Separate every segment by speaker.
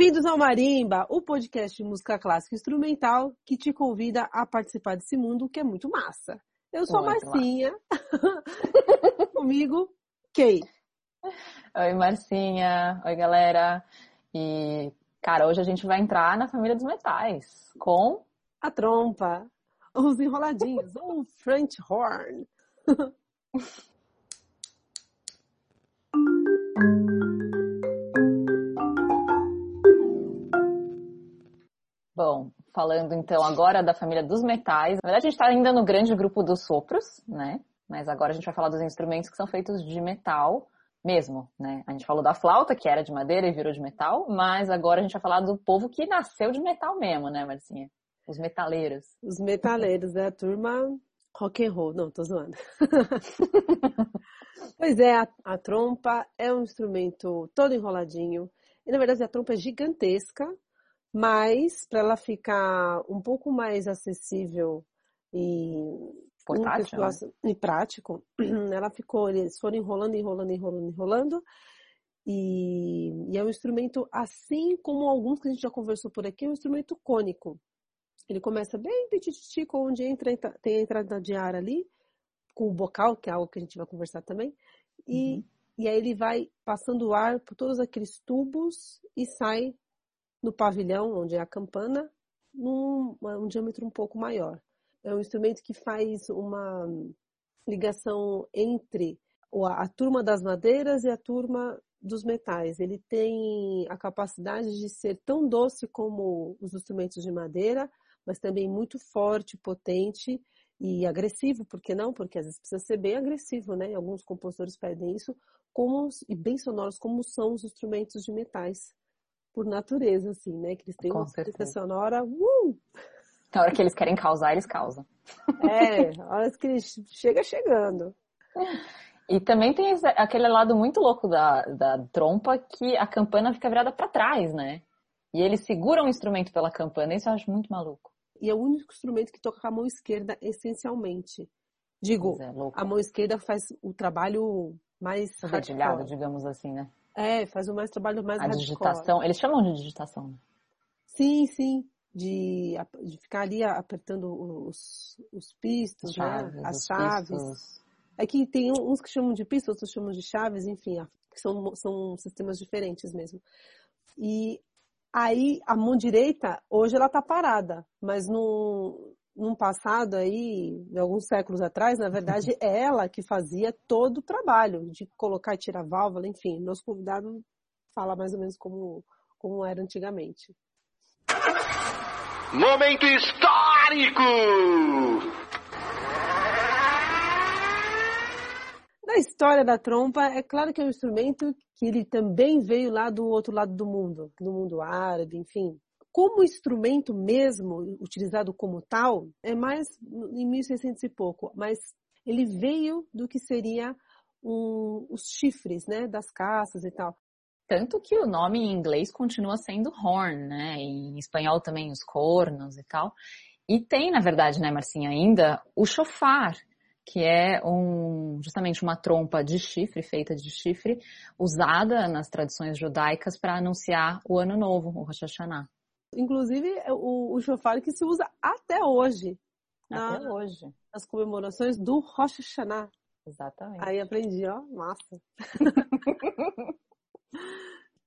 Speaker 1: Bem-vindos ao Marimba, o podcast de música clássica instrumental que te convida a participar desse mundo que é muito massa. Eu sou muito Marcinha. Comigo, Kay.
Speaker 2: Oi, Marcinha. Oi, galera. E, cara, hoje a gente vai entrar na família dos metais com
Speaker 1: a trompa, os enroladinhos, o French horn.
Speaker 2: Bom, falando então agora da família dos metais. Na verdade, a gente está ainda no grande grupo dos sopros, né? Mas agora a gente vai falar dos instrumentos que são feitos de metal mesmo, né? A gente falou da flauta, que era de madeira e virou de metal, mas agora a gente vai falar do povo que nasceu de metal mesmo, né, Marcinha? Os metaleiros.
Speaker 1: Os metaleiros, né? A turma rock and roll. Não, tô zoando. pois é, a, a trompa é um instrumento todo enroladinho. E na verdade a trompa é gigantesca, mas para ela ficar um pouco mais acessível e
Speaker 2: Portátil, né?
Speaker 1: e prático, ela ficou, eles foram enrolando, enrolando, enrolando, enrolando. E, e, é um instrumento, assim como alguns que a gente já conversou por aqui, é um instrumento cônico. Ele começa bem petitico, onde entra, tem a entrada de ar ali, com o bocal, que é algo que a gente vai conversar também. E, uhum. e aí ele vai passando o ar por todos aqueles tubos e sai no pavilhão, onde é a campana, num um diâmetro um pouco maior. É um instrumento que faz uma ligação entre a, turma das madeiras e a turma dos metais. Ele tem a capacidade de ser tão doce como os instrumentos de madeira, mas também muito forte, potente e agressivo, por que não? Porque às vezes precisa ser bem agressivo, né? Alguns compositores pedem isso, como, e bem sonoros, como são os instrumentos de metais por natureza, assim, né? Que eles têm uma trilha sonora. Uh!
Speaker 2: Na hora que eles querem causar, eles causam.
Speaker 1: É, a hora que eles chega chegando.
Speaker 2: E também tem aquele lado muito louco da, da trompa que a campana fica virada para trás, né? E eles seguram o instrumento pela campana, isso eu acho muito maluco.
Speaker 1: E é o único instrumento que toca com a mão esquerda essencialmente. Digo, é, a mão esquerda faz o trabalho mais
Speaker 2: dedilhado, digamos assim, né?
Speaker 1: É, faz o mais trabalho mais
Speaker 2: A hardcore. digitação, eles chamam de digitação, né?
Speaker 1: Sim, sim. De, de ficar ali apertando os, os pistos, chaves, né? As chaves. Pistos. É que tem uns que chamam de pistos, outros chamam de chaves, enfim, são, são sistemas diferentes mesmo. E aí a mão direita, hoje ela tá parada, mas no, num passado aí, de alguns séculos atrás, na verdade, é ela que fazia todo o trabalho de colocar e tirar válvula, enfim. Nosso convidado fala mais ou menos como, como era antigamente.
Speaker 3: Momento histórico!
Speaker 1: Na história da trompa, é claro que é um instrumento que ele também veio lá do outro lado do mundo, do mundo árabe, enfim, como instrumento mesmo, utilizado como tal, é mais em 1600 e pouco, mas ele veio do que seria um, os chifres, né, das caças e tal.
Speaker 2: Tanto que o nome em inglês continua sendo horn, né, em espanhol também os cornos e tal. E tem, na verdade, né, Marcinha, ainda o chofar, que é um, justamente uma trompa de chifre, feita de chifre, usada nas tradições judaicas para anunciar o ano novo, o Rosh Hashanah.
Speaker 1: Inclusive, é o, o chofar que se usa até hoje.
Speaker 2: Até na, hoje.
Speaker 1: Nas comemorações do Rosh Hashanah.
Speaker 2: Exatamente.
Speaker 1: Aí aprendi, ó, massa.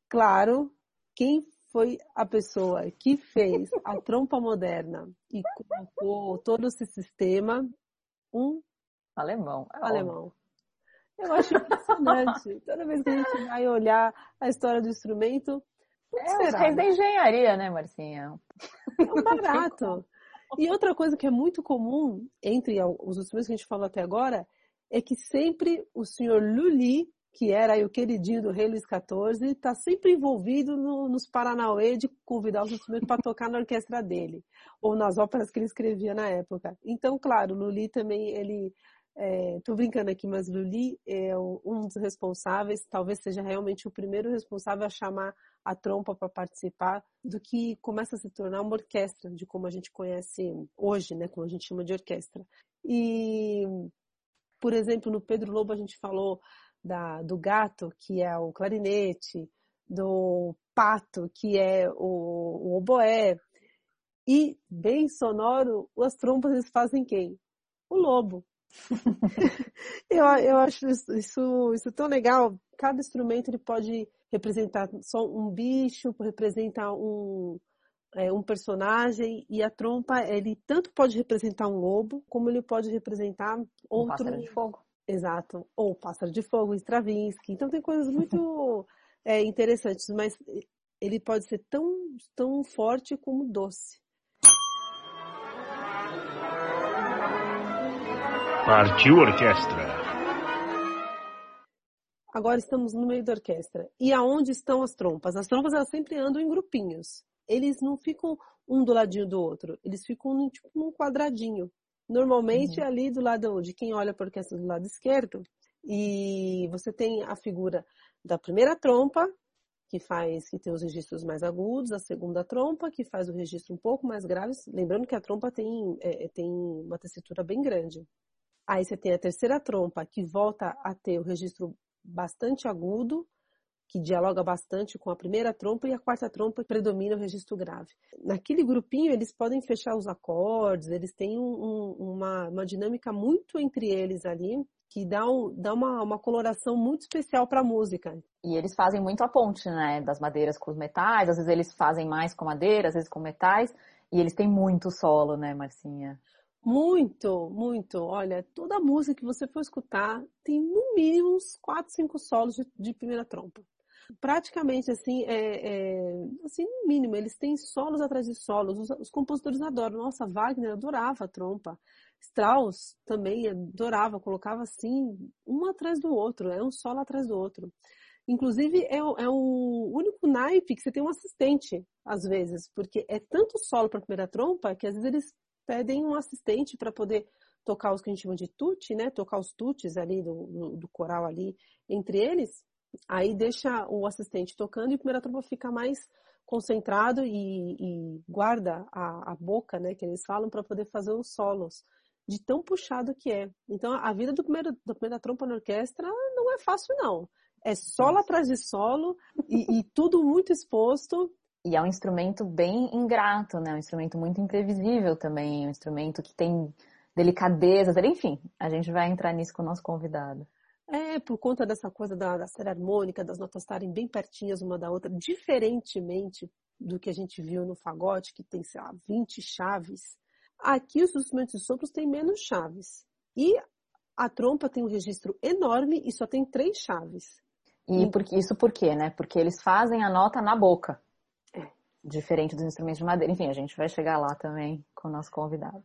Speaker 1: claro, quem foi a pessoa que fez a trompa moderna e colocou todo esse sistema? Um
Speaker 2: alemão.
Speaker 1: É alemão. Óbvio. Eu acho impressionante. Toda vez que a gente vai olhar a história do instrumento,
Speaker 2: é, os reis da engenharia, né, Marcinha?
Speaker 1: É um barato. E outra coisa que é muito comum entre os instrumentos que a gente falou até agora é que sempre o senhor Lully, que era o queridinho do rei Luís XIV, está sempre envolvido no, nos Paranauê de convidar os instrumentos para tocar na orquestra dele, ou nas óperas que ele escrevia na época. Então, claro, Lully também, ele Estou é, brincando aqui, mas Lully é um dos responsáveis, talvez seja realmente o primeiro responsável a chamar a trompa para participar do que começa a se tornar uma orquestra, de como a gente conhece hoje, né, como a gente chama de orquestra. E, por exemplo, no Pedro Lobo a gente falou da, do gato, que é o clarinete, do pato, que é o, o oboé. E, bem sonoro, as trompas eles fazem quem? O lobo. eu, eu acho isso, isso, isso tão legal. Cada instrumento ele pode representar só um bicho, representar um, é, um personagem, e a trompa, ele tanto pode representar um lobo, como ele pode representar outro...
Speaker 2: Um pássaro de fogo.
Speaker 1: Exato. Ou pássaro de fogo, Stravinsky. Então tem coisas muito é, interessantes, mas ele pode ser tão, tão forte como doce.
Speaker 3: Partiu orquestra.
Speaker 1: Agora estamos no meio da orquestra. E aonde estão as trompas? As trompas elas sempre andam em grupinhos. Eles não ficam um do ladinho do outro. Eles ficam tipo num quadradinho. Normalmente uhum. ali do lado de quem olha para a orquestra do lado esquerdo. E você tem a figura da primeira trompa, que faz, que tem os registros mais agudos, a segunda trompa, que faz o registro um pouco mais grave, lembrando que a trompa tem, é, é, tem uma tessitura bem grande. Aí você tem a terceira trompa, que volta a ter o registro bastante agudo, que dialoga bastante com a primeira trompa, e a quarta trompa predomina o registro grave. Naquele grupinho, eles podem fechar os acordes, eles têm um, um, uma, uma dinâmica muito entre eles ali, que dá, um, dá uma, uma coloração muito especial para a música.
Speaker 2: E eles fazem muito a ponte, né, das madeiras com os metais, às vezes eles fazem mais com madeira, às vezes com metais, e eles têm muito solo, né, Marcinha?
Speaker 1: Muito, muito. Olha, toda música que você for escutar tem no mínimo uns 4, 5 solos de, de primeira trompa. Praticamente assim, é, é, assim, no mínimo, eles têm solos atrás de solos. Os, os compositores adoram. Nossa, Wagner adorava a trompa. Strauss também adorava, colocava assim, um atrás do outro, é um solo atrás do outro. Inclusive, é, é o único naipe que você tem um assistente, às vezes, porque é tanto solo para a primeira trompa que às vezes eles pedem um assistente para poder tocar os que a gente chama de tute, né? Tocar os tutes ali do, do, do, coral ali entre eles. Aí deixa o assistente tocando e a primeira trompa fica mais concentrado e, e guarda a, a, boca, né? Que eles falam para poder fazer os solos de tão puxado que é. Então, a vida do primeiro, da primeira trompa na orquestra não é fácil, não. É solo atrás de solo e, e tudo muito exposto.
Speaker 2: E é um instrumento bem ingrato, né? Um instrumento muito imprevisível também, um instrumento que tem delicadezas, enfim, a gente vai entrar nisso com o nosso convidado.
Speaker 1: É, por conta dessa coisa da, da série harmônica, das notas estarem bem pertinhas uma da outra, diferentemente do que a gente viu no fagote, que tem, sei lá, 20 chaves, Aqui os instrumentos de sopros têm menos chaves. E a trompa tem um registro enorme e só tem três chaves.
Speaker 2: E por, isso por quê, né? Porque eles fazem a nota na boca. Diferente dos instrumentos de madeira. Enfim, a gente vai chegar lá também com o nosso convidado.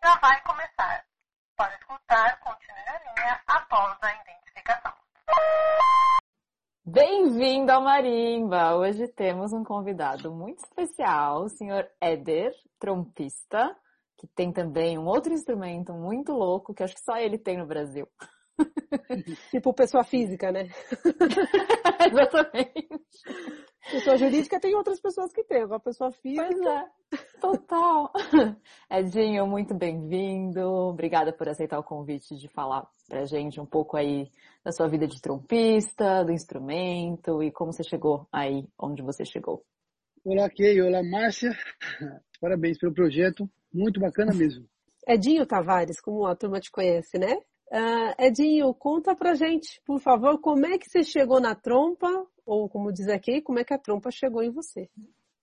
Speaker 4: Já vai começar. Pode escutar, continue na linha após a identificação.
Speaker 2: Bem-vindo ao Marimba! Hoje temos um convidado muito especial, o senhor Éder, trompista, que tem também um outro instrumento muito louco que acho que só ele tem no Brasil.
Speaker 1: tipo pessoa física, né?
Speaker 2: Exatamente.
Speaker 1: Pessoa jurídica tem outras pessoas que têm, agora pessoa física.
Speaker 2: Pois é, total. Edinho, muito bem-vindo. Obrigada por aceitar o convite de falar pra gente um pouco aí da sua vida de trompista, do instrumento e como você chegou aí onde você chegou.
Speaker 5: Olá, Kei. Olá, Márcia. Parabéns pelo projeto. Muito bacana mesmo.
Speaker 1: Edinho Tavares, como a turma te conhece, né? Uh, Edinho, conta pra gente, por favor, como é que você chegou na trompa, ou como diz aqui, como é que a trompa chegou em você?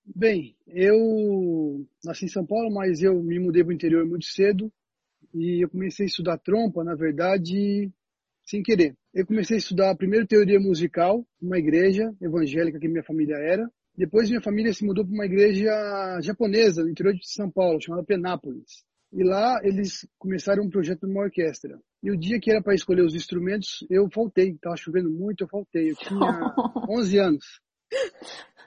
Speaker 5: Bem, eu nasci em São Paulo, mas eu me mudei para o interior muito cedo e eu comecei a estudar trompa, na verdade, sem querer. Eu comecei a estudar primeiro teoria musical, numa igreja evangélica que minha família era. Depois minha família se mudou para uma igreja japonesa no interior de São Paulo, chamada Penápolis. E lá eles começaram um projeto de uma orquestra. E o dia que era para escolher os instrumentos, eu faltei. Estava chovendo muito, eu faltei. Eu tinha 11 anos.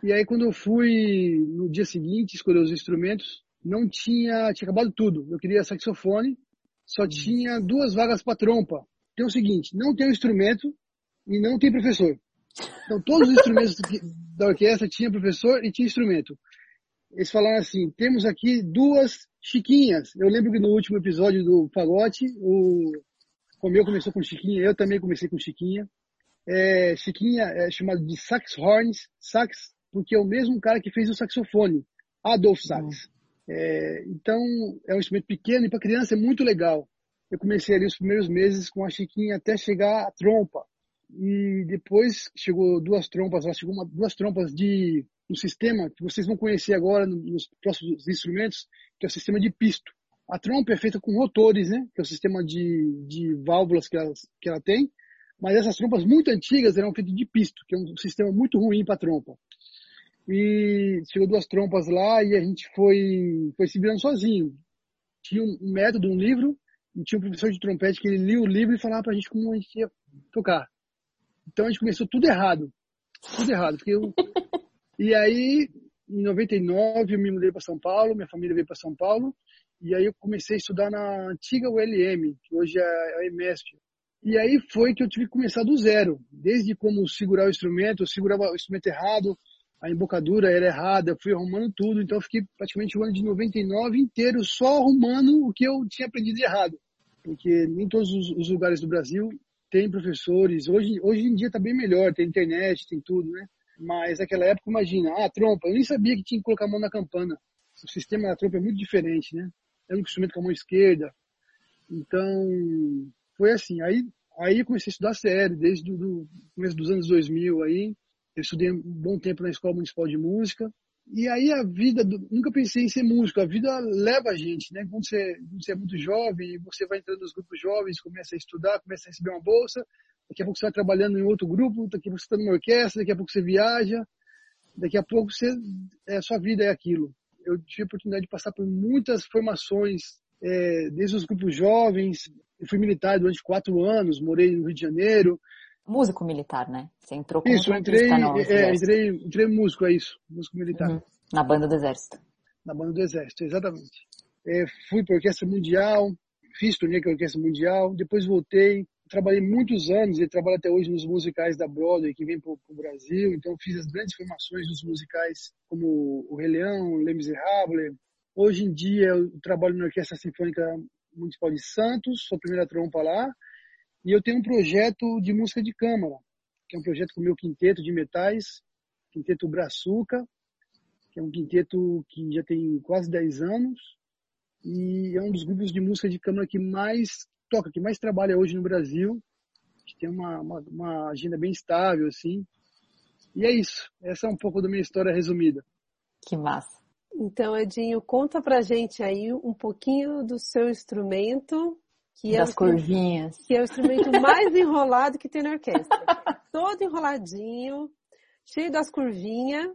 Speaker 5: E aí quando eu fui no dia seguinte escolher os instrumentos, não tinha, tinha acabado tudo. Eu queria saxofone, só uhum. tinha duas vagas para trompa. Então é o seguinte, não tem um instrumento e não tem professor. Então todos os instrumentos da orquestra tinha professor e tinha instrumento. Eles falaram assim, temos aqui duas chiquinhas. Eu lembro que no último episódio do Fagote, o O meu começou com Chiquinha, eu também comecei com Chiquinha. É, Chiquinha é chamado de sax horns, sax, porque é o mesmo cara que fez o saxofone, Adolf Sax. É, então, é um instrumento pequeno e para criança é muito legal. Eu comecei ali os primeiros meses com a Chiquinha até chegar a trompa. E depois chegou duas trompas, lá chegou uma, duas trompas de um sistema que vocês vão conhecer agora nos próximos instrumentos, que é o sistema de pisto. A trompa é feita com rotores, né? Que é o sistema de, de válvulas que ela, que ela tem. Mas essas trompas muito antigas eram feitas de pisto, que é um sistema muito ruim para trompa. E chegou duas trompas lá e a gente foi, foi se virando sozinho. Tinha um método, um livro, e tinha um professor de trompete que ele lia o livro e falava pra gente como a gente ia tocar. Então a gente começou tudo errado. Tudo errado. Porque eu... e aí, em 99, eu me mudei para São Paulo, minha família veio para São Paulo, e aí eu comecei a estudar na antiga ULM, que hoje é a EMESP. E aí foi que eu tive que começar do zero, desde como segurar o instrumento, eu segurava o instrumento errado, a embocadura era errada, fui arrumando tudo, então eu fiquei praticamente o ano de 99 inteiro só arrumando o que eu tinha aprendido errado. Porque nem todos os lugares do Brasil tem professores. Hoje, hoje em dia está bem melhor, tem internet, tem tudo, né? Mas naquela época, imagina, ah, trompa, eu nem sabia que tinha que colocar a mão na campana. O sistema da trompa é muito diferente, né? É um instrumento com a mão esquerda. Então, foi assim. Aí, aí eu comecei a estudar sério, desde o começo dos anos 2000 aí. Eu estudei um bom tempo na Escola Municipal de Música. E aí a vida, nunca pensei em ser músico, a vida leva a gente, né? Quando você, quando você é muito jovem, você vai entrando nos grupos jovens, começa a estudar, começa a receber uma bolsa, daqui a pouco você vai trabalhando em outro grupo, daqui a pouco você está numa orquestra, daqui a pouco você viaja, daqui a pouco você, é, a sua vida é aquilo. Eu tive a oportunidade de passar por muitas formações, é, desde os grupos jovens, eu fui militar durante quatro anos, morei no Rio de Janeiro,
Speaker 2: músico militar, né? Você entrou como
Speaker 5: Isso, entrei, é, entrei, entrei músico, é isso, músico militar. Uhum.
Speaker 2: Na banda do Exército.
Speaker 5: Na banda do Exército, exatamente. É, fui para a Orquestra Mundial, fiz turnê com a Orquestra Mundial, depois voltei, trabalhei muitos anos e trabalho até hoje nos musicais da Broadway que vem para o Brasil, então fiz as grandes formações dos musicais como o Rei Leão, Les Miserables. Hoje em dia eu trabalho na Orquestra Sinfônica Municipal de Santos, sou a primeira trompa lá, e eu tenho um projeto de música de câmara, que é um projeto com o meu quinteto de metais, quinteto Brazuca, que é um quinteto que já tem quase 10 anos. E é um dos grupos de música de câmara que mais toca, que mais trabalha hoje no Brasil, que tem uma, uma, uma agenda bem estável, assim. E é isso. Essa é um pouco da minha história resumida.
Speaker 2: Que massa.
Speaker 1: Então, Edinho, conta pra gente aí um pouquinho do seu instrumento
Speaker 2: que das é curvinhas.
Speaker 1: Que é o instrumento mais enrolado que tem na orquestra. Todo enroladinho, cheio das curvinhas.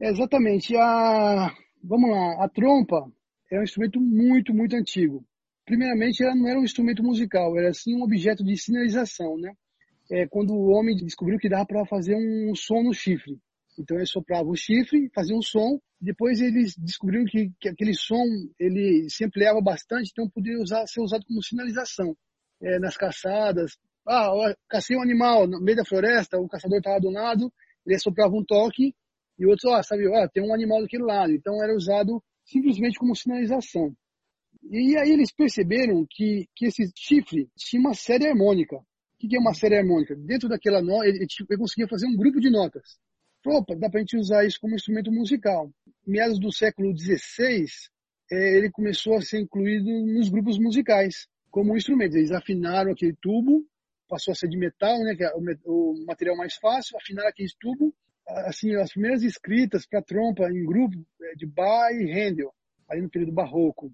Speaker 5: É, exatamente. A, vamos lá, a trompa é um instrumento muito, muito antigo. Primeiramente, ela não era um instrumento musical, era sim um objeto de sinalização, né? É, quando o homem descobriu que dava para fazer um som no chifre. Então ele soprava o chifre, fazia um som, depois eles descobriram que, que aquele som ele se ampliava bastante, então poderia usar, ser usado como sinalização é, nas caçadas. Ah, ó, cacei um animal no meio da floresta, o caçador estava do lado, ele soprava um toque e o outro, ó, sabe, ó, tem um animal daquele lado. Então era usado simplesmente como sinalização. E aí eles perceberam que, que esse chifre tinha uma série harmônica. O que é uma série harmônica? Dentro daquela nota, ele, ele conseguia fazer um grupo de notas opa, dá para a gente usar isso como instrumento musical. Meados do século XVI, é, ele começou a ser incluído nos grupos musicais como um instrumento. Eles afinaram aquele tubo, passou a ser de metal, né, que é o, o material mais fácil, afinaram aquele tubo. Assim, as primeiras escritas para trompa em grupo é, de Bach e Handel, ali no período barroco.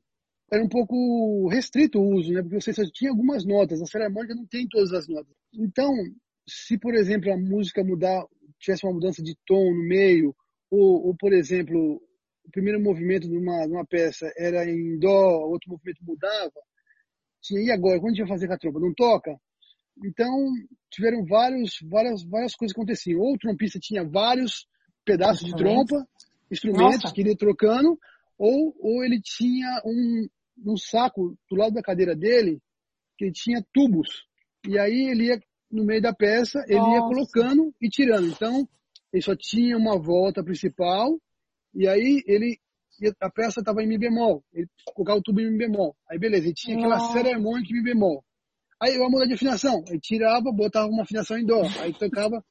Speaker 5: Era um pouco restrito o uso, né, porque você só tinha algumas notas, a harmônica não tem todas as notas. Então, se, por exemplo, a música mudar tivesse uma mudança de tom no meio, ou, ou por exemplo, o primeiro movimento de uma, de uma peça era em dó, outro movimento mudava, tinha, e agora, quando a gente vai fazer com a trompa? Não toca? Então, tiveram vários, várias, várias coisas que aconteciam. Ou o trompista tinha vários pedaços de trompa, instrumentos Nossa. que ele ia trocando, ou, ou ele tinha um, um saco do lado da cadeira dele, que tinha tubos. E aí ele ia no meio da peça, ele Nossa. ia colocando e tirando. Então, ele só tinha uma volta principal, e aí ele a peça estava em Mi bemol, ele colocava o tubo em Mi bemol. Aí beleza, ele tinha aquela harmônica em Mi bemol. Aí eu mudar de afinação. Aí tirava, botava uma afinação em dó. Aí tocava.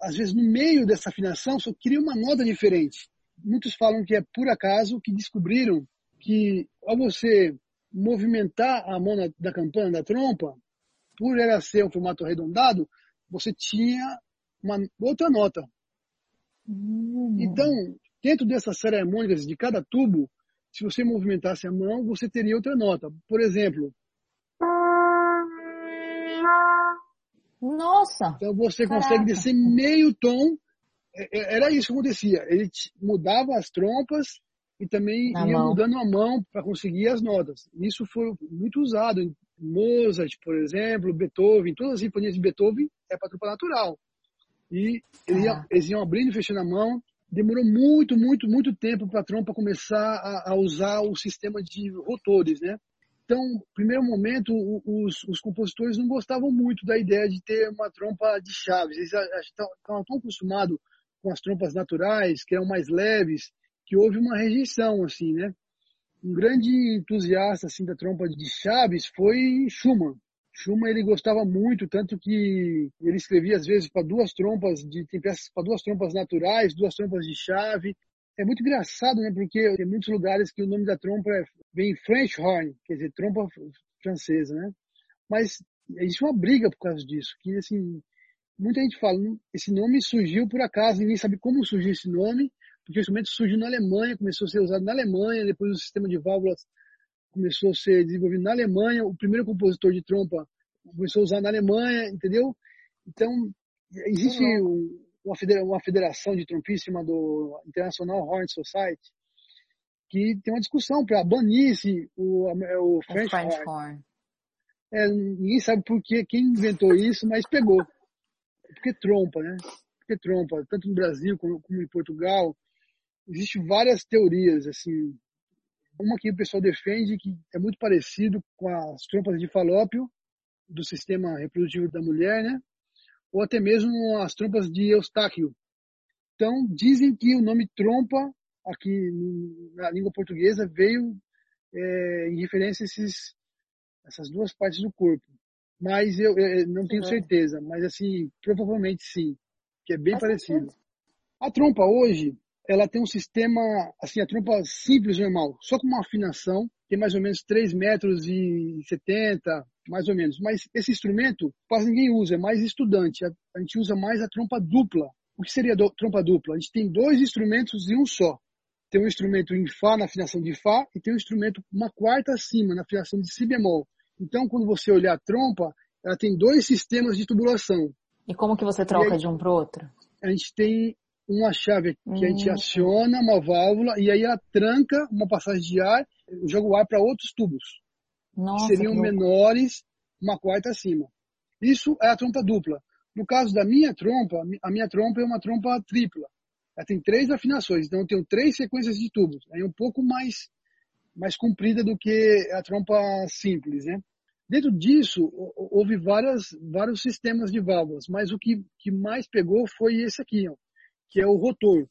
Speaker 5: Às vezes, no meio dessa afinação, só queria uma nota diferente. Muitos falam que é por acaso que descobriram que ao você movimentar a mão na, da campana, da trompa, por ela ser um formato arredondado, você tinha uma outra nota.
Speaker 2: Hum.
Speaker 5: Então, dentro dessas séries harmônicas de cada tubo, se você movimentasse a mão, você teria outra nota. Por exemplo,
Speaker 2: Nossa!
Speaker 5: então você
Speaker 2: Caraca.
Speaker 5: consegue descer meio tom. É- é- Era isso que acontecia. Ele mudava as trompas e também
Speaker 2: Na
Speaker 5: ia
Speaker 2: mão.
Speaker 5: mudando a mão para conseguir as notas. Isso foi muito usado em Mozart, por exemplo, Beethoven, todas as sinfonias de Beethoven é para trompa natural. E eles iam,
Speaker 2: Ah.
Speaker 5: eles iam abrindo e fechando a mão. Demorou muito, muito, muito tempo para a trompa começar a, a usar o sistema de rotores, né? Então, no primeiro momento, os, os compositores não gostavam muito da ideia de ter uma trompa de chaves. Eles estavam tão acostumados com as trompas naturais, que eram mais leves, que houve uma rejeição, assim, né? Um grande entusiasta, assim, da trompa de chaves foi Schumann. Schumann, ele gostava muito, tanto que ele escrevia, às vezes, para duas trompas, de, tem peças para duas trompas naturais, duas trompas de chave. É muito engraçado, né? Porque tem muitos lugares que o nome da trompa é, vem French horn, quer dizer, trompa francesa, né? Mas existe uma briga por causa disso, que, assim, muita gente fala, "Hum, esse nome surgiu por acaso, ninguém sabe como surgiu esse nome, porque o instrumento surgiu na Alemanha, começou a ser usado na Alemanha, depois o sistema de válvulas começou a ser desenvolvido na Alemanha, o primeiro compositor de trompa começou a usar na Alemanha, entendeu? Então, existe
Speaker 2: Que
Speaker 5: um- uma, federa- uma federação de trompistas chamada International Horn Society, que tem uma discussão para banir esse, o, o French,
Speaker 2: French
Speaker 5: horn.
Speaker 2: horn.
Speaker 5: É, ninguém sabe por quê, quem inventou isso, mas pegou. Porque trompa, né? Porque trompa, tanto no Brasil como, como em Portugal. Existem várias teorias, assim. Uma que o pessoal defende que é muito parecido com as trompas de falópio do sistema reprodutivo da mulher, né? Ou até mesmo as trompas de Eustáquio. Então, dizem que o nome trompa, aqui na língua portuguesa, veio é, em referência a esses, essas duas partes do corpo. Mas eu, eu não tenho
Speaker 2: Uhum.
Speaker 5: certeza, mas assim, provavelmente sim, que é bem
Speaker 2: Faz
Speaker 5: parecido.
Speaker 2: sentido.
Speaker 5: A trompa hoje, ela tem um sistema, assim, a trompa simples normal, só com uma afinação, tem mais ou menos 3 metros e 70, mais ou menos. Mas esse instrumento quase ninguém usa, é mais estudante. A, gente usa mais a trompa dupla. O que seria do, trompa dupla? A gente tem dois instrumentos em um só. Tem um instrumento em Fá, na afinação de Fá, e tem um instrumento uma quarta acima, na afinação de Si bemol. Então, quando você olhar a trompa, ela tem dois sistemas de tubulação.
Speaker 2: E como que você troca
Speaker 5: aí-
Speaker 2: de um pro outro?
Speaker 5: A gente tem uma chave que a gente
Speaker 2: Hum.
Speaker 5: aciona, uma válvula, e aí ela tranca uma passagem de ar, joga o ar para outros tubos, que
Speaker 2: Nossa,
Speaker 5: seriam
Speaker 2: que
Speaker 5: menores, uma quarta acima. Isso é a trompa dupla. No caso da minha trompa, a minha trompa é uma trompa tripla. Ela tem três afinações, então eu tenho três sequências de tubos. É um pouco mais, mais comprida do que a trompa simples, né? Dentro disso, hou- houve várias, vários sistemas de válvulas, mas o que, que mais pegou foi esse aqui, ó, que é o rotor.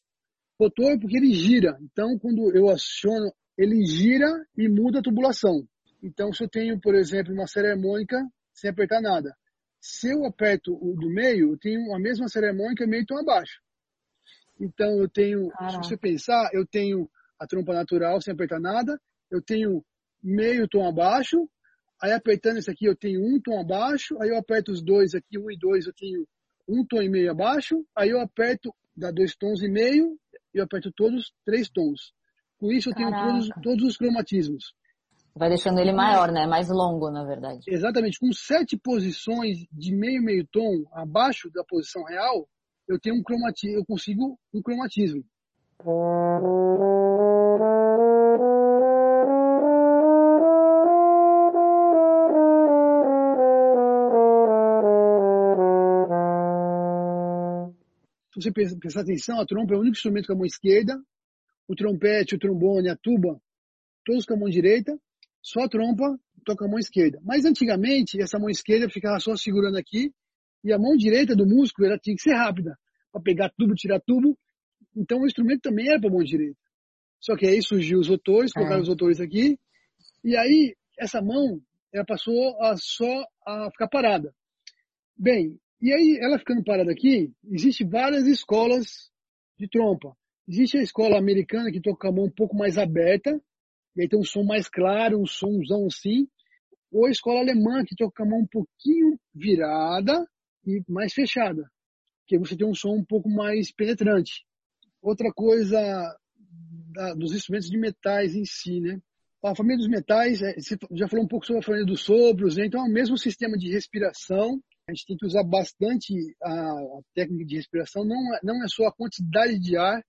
Speaker 5: Rotor porque ele gira. Então, quando eu aciono, ele gira e muda a tubulação. Então, se eu tenho, por exemplo, uma série harmônica sem apertar nada, se eu aperto o do meio, eu tenho a mesma série harmônica meio tom abaixo. Então, eu tenho, se
Speaker 2: Caraca.
Speaker 5: você pensar, eu tenho a trompa natural sem apertar nada, eu tenho meio tom abaixo, aí apertando esse aqui eu tenho um tom abaixo, aí eu aperto os dois aqui, um e dois, eu tenho um tom e meio abaixo, aí eu aperto, dá dois tons e meio, eu aperto todos três tons. Com isso eu tenho todos,
Speaker 2: Caraca.
Speaker 5: todos os cromatismos.
Speaker 2: Vai deixando ele maior, né? Mais longo, na verdade.
Speaker 5: Exatamente, com sete posições de meio meio tom abaixo da posição real, eu tenho um cromatismo, eu consigo um cromatismo. Se você prestar atenção, a trompa é o único instrumento com a mão esquerda, o trompete, o trombone, a tuba, todos com a mão direita, só a trompa toca a mão esquerda. Mas antigamente, essa mão esquerda ficava só segurando aqui, e a mão direita do músico ela tinha que ser rápida, para pegar tubo, tirar tubo. Então o instrumento também era para a mão direita. Só que aí surgiu os rotores, colocaram
Speaker 2: É.
Speaker 5: os rotores aqui, e aí essa mão ela passou a só a ficar parada. Bem, e aí ela ficando parada aqui, existe várias escolas de trompa. Existe a escola americana que toca a mão um pouco mais aberta, e aí tem um som mais claro, um somzão assim. Ou a escola alemã que toca a mão um pouquinho virada e mais fechada, que você tem um som um pouco mais penetrante. Outra coisa da, dos instrumentos de metais em si, né? A família dos metais, é, você já falou um pouco sobre a família dos sopros, né? então é o mesmo sistema de respiração. A gente tem que usar bastante a, a técnica de respiração. Não é, não é só a quantidade de ar,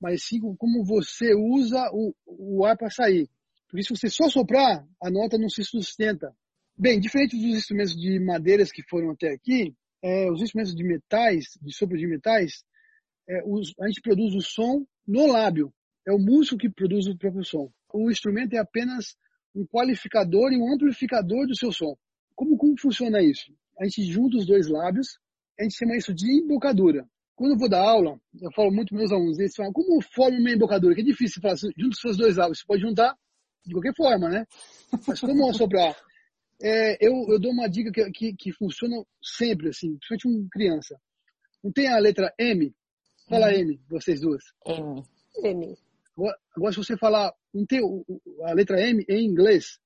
Speaker 5: mas sim como você usa o, o ar para sair. Porque se você só soprar, a nota não se sustenta. Bem, diferente dos instrumentos de madeiras que foram até aqui, é, os instrumentos de metais, de sopro de metais, é, os, a gente produz o som no lábio. É o músculo que produz o próprio som. O instrumento é apenas um qualificador e um amplificador do seu som. Como, como funciona isso? A gente junta os dois lábios, a gente chama isso de embocadura. Quando eu vou dar aula, eu falo muito para meus alunos, eles falam, como forma uma embocadura? Que é difícil falar, junta os seus dois lábios, você pode juntar de qualquer forma, né? Mas como assoprar? É, eu, eu dou uma dica que, que, que funciona sempre, assim, principalmente uma criança. Não tem a letra M? Fala uhum. M, vocês duas.
Speaker 2: M.
Speaker 1: M.
Speaker 5: Agora, se você falar, não tem a letra M em inglês?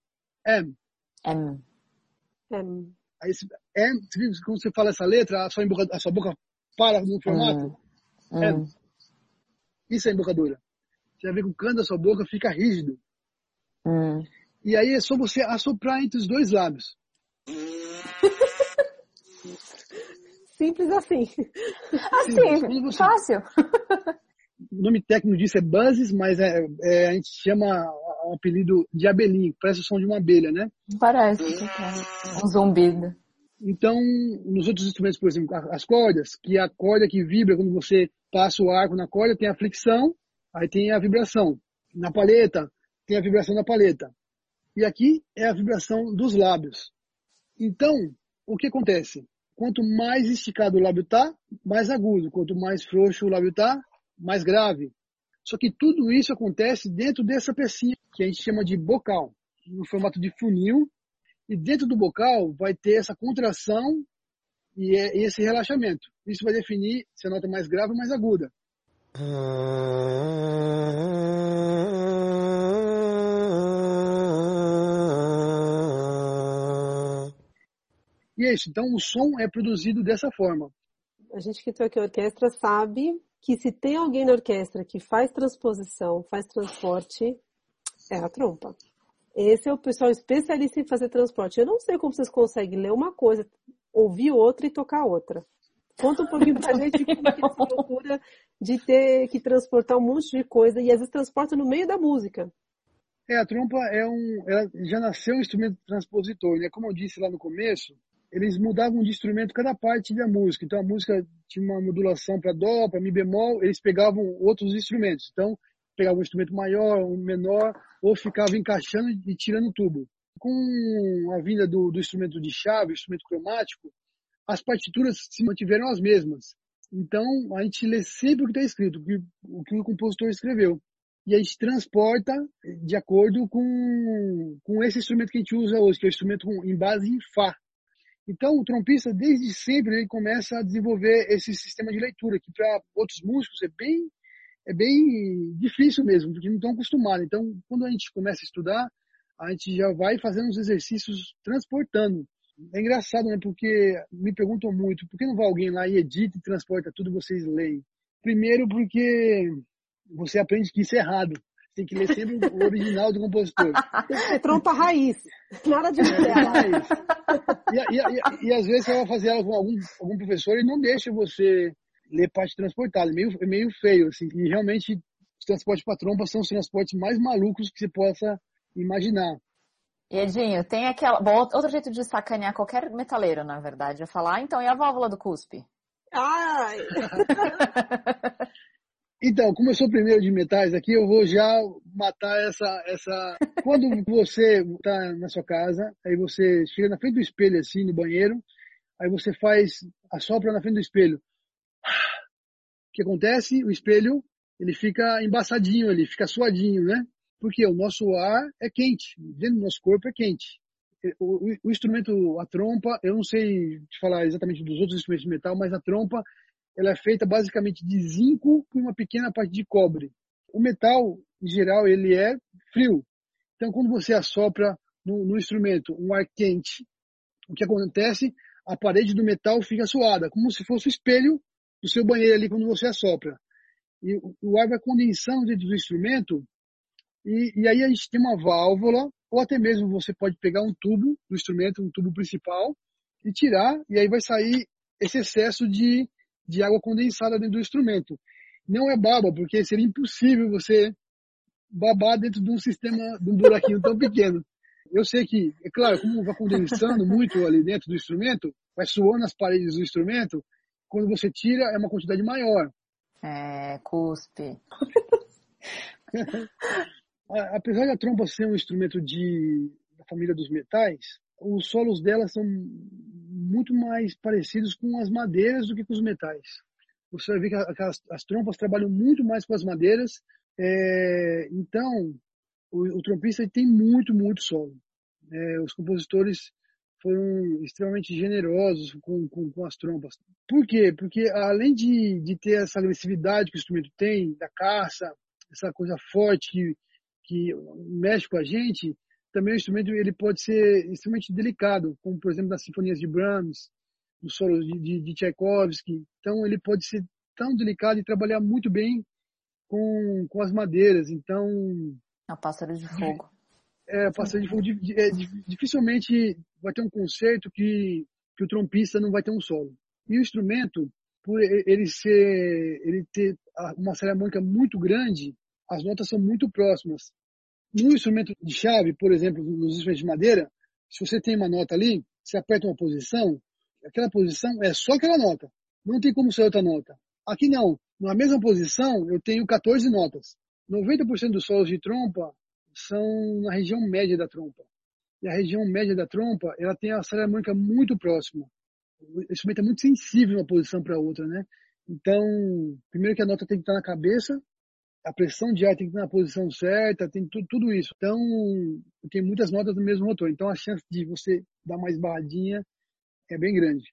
Speaker 5: M.
Speaker 2: M.
Speaker 1: M.
Speaker 5: Aí, M, quando você fala essa letra, a sua, boca, a sua boca para no formato.
Speaker 2: Hum. M.
Speaker 5: Isso é embocadura. Você vai ver que o canto da sua boca fica rígido.
Speaker 2: Hum.
Speaker 5: E aí é só você assoprar entre os dois lábios.
Speaker 1: Simples assim.
Speaker 2: Assim, você... fácil.
Speaker 5: O nome técnico disso é buzzes, mas é, é, a gente chama um apelido de abelhinho, parece o som de uma abelha, né?
Speaker 2: Parece, um zumbido.
Speaker 5: Então, nos outros instrumentos, por exemplo, as cordas, que é a corda que vibra quando você passa o arco na corda, tem a fricção, aí tem a vibração. Na palheta, tem a vibração da palheta. E aqui é a vibração dos lábios. Então, o que acontece? Quanto mais esticado o lábio está, mais agudo. Quanto mais frouxo o lábio está, mais grave. Só que tudo isso acontece dentro dessa pecinha que a gente chama de bocal, no formato de funil. E dentro do bocal vai ter essa contração e é esse relaxamento. Isso vai definir se a nota é mais grave ou mais aguda. E é isso. Então, o som é produzido dessa forma.
Speaker 1: A gente que toca orquestra sabe que se tem alguém na orquestra que faz transposição, faz transporte, é a trompa. Esse é o pessoal especialista em fazer transporte. Eu não sei como vocês conseguem ler uma coisa, ouvir outra e tocar outra. Conta um pouquinho pra gente como que essa loucura de ter que transportar um monte de coisa e às vezes transporta no meio da música.
Speaker 5: É, a trompa é um, ela já nasceu um instrumento transpositor, né? Como eu disse lá no começo, eles mudavam de instrumento cada parte da música. Então a música tinha uma modulação para dó, para mi bemol, eles pegavam outros instrumentos. Então pegavam um instrumento maior, um menor, ou ficavam encaixando e tirando tubo. Com a vinda do, do instrumento de chave, instrumento cromático, as partituras se mantiveram as mesmas. Então a gente lê sempre o que está escrito, o que, o que o compositor escreveu e a gente transporta de acordo com, com esse instrumento que a gente usa hoje, que é o instrumento em base em Fá. Então, o trompista, desde sempre, ele começa a desenvolver esse sistema de leitura, que para outros músicos é bem, é bem difícil mesmo, porque não estão acostumados. Então, quando a gente começa a estudar, a gente já vai fazendo os exercícios transportando. É engraçado, né? Porque me perguntam muito, por que não vai alguém lá e edita e transporta tudo vocês leem? Primeiro porque você aprende que isso é errado tem que ler sempre o original do compositor.
Speaker 1: É trompa raiz. Nada de é, raiz.
Speaker 5: E, e, e, e, às vezes você vai fazer aula com algum, algum professor e não deixa você ler parte transportada. É meio, é meio feio, assim. E realmente os transportes para trompa são os transportes mais malucos que você possa imaginar.
Speaker 2: E Edinho, tem aquela. Bom, outro jeito de sacanear qualquer metaleiro, na verdade, é falar, ah, então, e a válvula do cuspe?
Speaker 1: Ai!
Speaker 5: Então, como eu sou o primeiro de metais aqui, eu vou já matar essa. essa... Quando você está na sua casa, aí você chega na frente do espelho, assim, no banheiro, aí você faz, assopra na frente do espelho. O que acontece? O espelho, ele fica embaçadinho, ele fica suadinho, né? Porque o nosso ar é quente, dentro do nosso corpo é quente. o, o, instrumento, a trompa, eu não sei te falar exatamente dos outros instrumentos de metal, mas a trompa ela é feita basicamente de zinco com uma pequena parte de cobre. O metal, em geral, ele é frio. Então, quando você assopra no, no instrumento um ar quente, o que acontece? A parede do metal fica suada, como se fosse o espelho do seu banheiro ali quando você assopra. E o ar vai condensando dentro do instrumento, e, e aí a gente tem uma válvula, ou até mesmo você pode pegar um tubo do instrumento, um tubo principal, e tirar, e aí vai sair esse excesso de, de água condensada dentro do instrumento. Não é baba, porque seria impossível você babar dentro de um sistema, de um buraquinho tão pequeno. Eu sei que, é claro, como vai condensando muito ali dentro do instrumento, vai suando as paredes do instrumento, quando você tira é uma quantidade maior.
Speaker 2: É, cuspe.
Speaker 5: Apesar da trompa ser um instrumento de, da família dos metais, os solos dela são muito mais parecidos com as madeiras do que com os metais. Você vai ver que as, as trompas trabalham muito mais com as madeiras, é, então o, o trompista tem muito, muito solo. É, os compositores foram extremamente generosos com, com, com, as trompas. Por quê? Porque além de, de ter essa agressividade que o instrumento tem, da caça, essa coisa forte que, que mexe com a gente, também o instrumento ele pode ser extremamente delicado, como por exemplo nas sinfonias de Brahms, nos solos de, de, de Tchaikovsky. Então ele pode ser tão delicado e trabalhar muito bem com, com as madeiras. Então.
Speaker 2: A pássaro de fogo.
Speaker 5: É, pássaro de fogo. É, dificilmente vai ter um concerto que, que o trompista não vai ter um solo. E o instrumento, por ele ser, ele ter uma série harmônica muito grande, as notas são muito próximas. No instrumento de chave, por exemplo, nos instrumentos de madeira, se você tem uma nota ali, você aperta uma posição, aquela posição é só aquela nota. Não tem como ser outra nota. Aqui não. Na mesma posição, eu tenho 14 notas. 90% dos solos de trompa são na região média da trompa. E a região média da trompa, ela tem a série harmônica muito próxima. O instrumento é muito sensível uma posição para outra, né? Então, primeiro que a nota tem que estar na cabeça, a pressão de ar tem que estar na posição certa, tem tudo, tudo isso. Então, tem muitas notas no mesmo motor. Então, a chance de você dar mais barradinha é bem grande.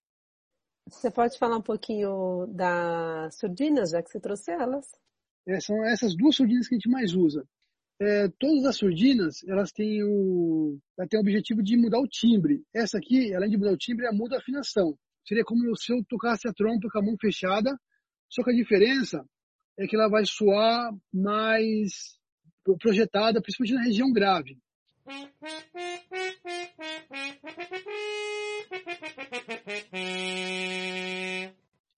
Speaker 1: Você pode falar um pouquinho das surdinas, já que você trouxe elas?
Speaker 5: É, são essas duas surdinas que a gente mais usa. É, todas as surdinas, elas têm o, ela tem o objetivo de mudar o timbre. Essa aqui, além de mudar o timbre, ela muda a afinação. Seria como se eu tocasse a trompa com a mão fechada, só que a diferença é que ela vai soar mais projetada, principalmente na região grave.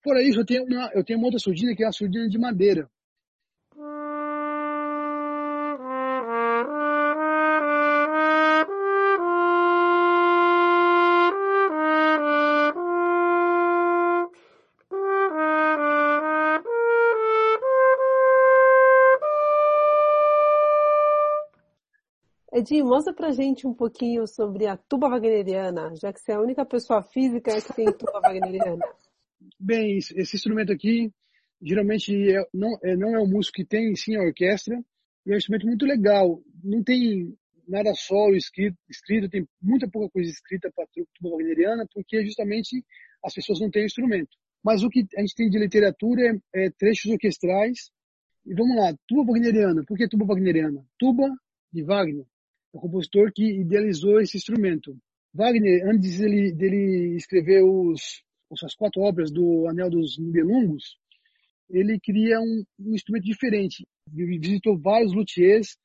Speaker 5: Fora isso, eu tenho uma, eu tenho uma outra surdina que é a surdina de madeira.
Speaker 1: Edinho, mostra pra gente um pouquinho sobre a tuba wagneriana, já que você é a única pessoa física que tem tuba wagneriana.
Speaker 5: Bem, esse instrumento aqui, geralmente é, não, é, não é o músico que tem, sim a orquestra, e é um instrumento muito legal. Não tem nada solo escrito, escrito tem muita pouca coisa escrita para tuba wagneriana, porque justamente as pessoas não têm o instrumento. Mas o que a gente tem de literatura é, é trechos orquestrais. E vamos lá, tuba wagneriana. Por que tuba wagneriana? Tuba de Wagner o compositor que idealizou esse instrumento. Wagner, antes dele, dele escrever os, as quatro obras do Anel dos Nibelungos, ele cria um, um instrumento diferente. Visitou vários luthiers.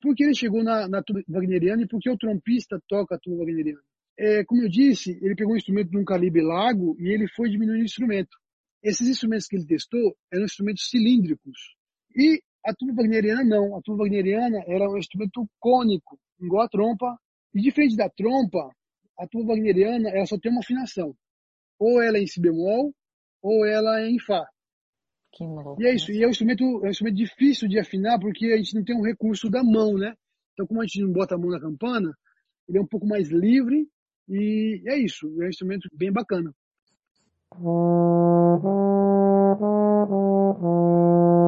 Speaker 5: Por que ele chegou na, na tuba wagneriana e por que o trompista toca a tuba wagneriana? É, como eu disse, ele pegou um instrumento de um calibre largo e ele foi diminuindo o instrumento. Esses instrumentos que ele testou eram instrumentos cilíndricos. E a tuba wagneriana não. A tuba wagneriana era um instrumento cônico, igual a trompa. E diferente da trompa, a tuba wagneriana ela só tem uma afinação. Ou ela é em si bemol, ou ela é em fá.
Speaker 2: Que louco.
Speaker 5: E é isso. E é um instrumento, é um instrumento difícil de afinar porque a gente não tem um recurso da mão, né? Então, como a gente não bota a mão na campana, ele é um pouco mais livre e é isso. É um instrumento bem bacana.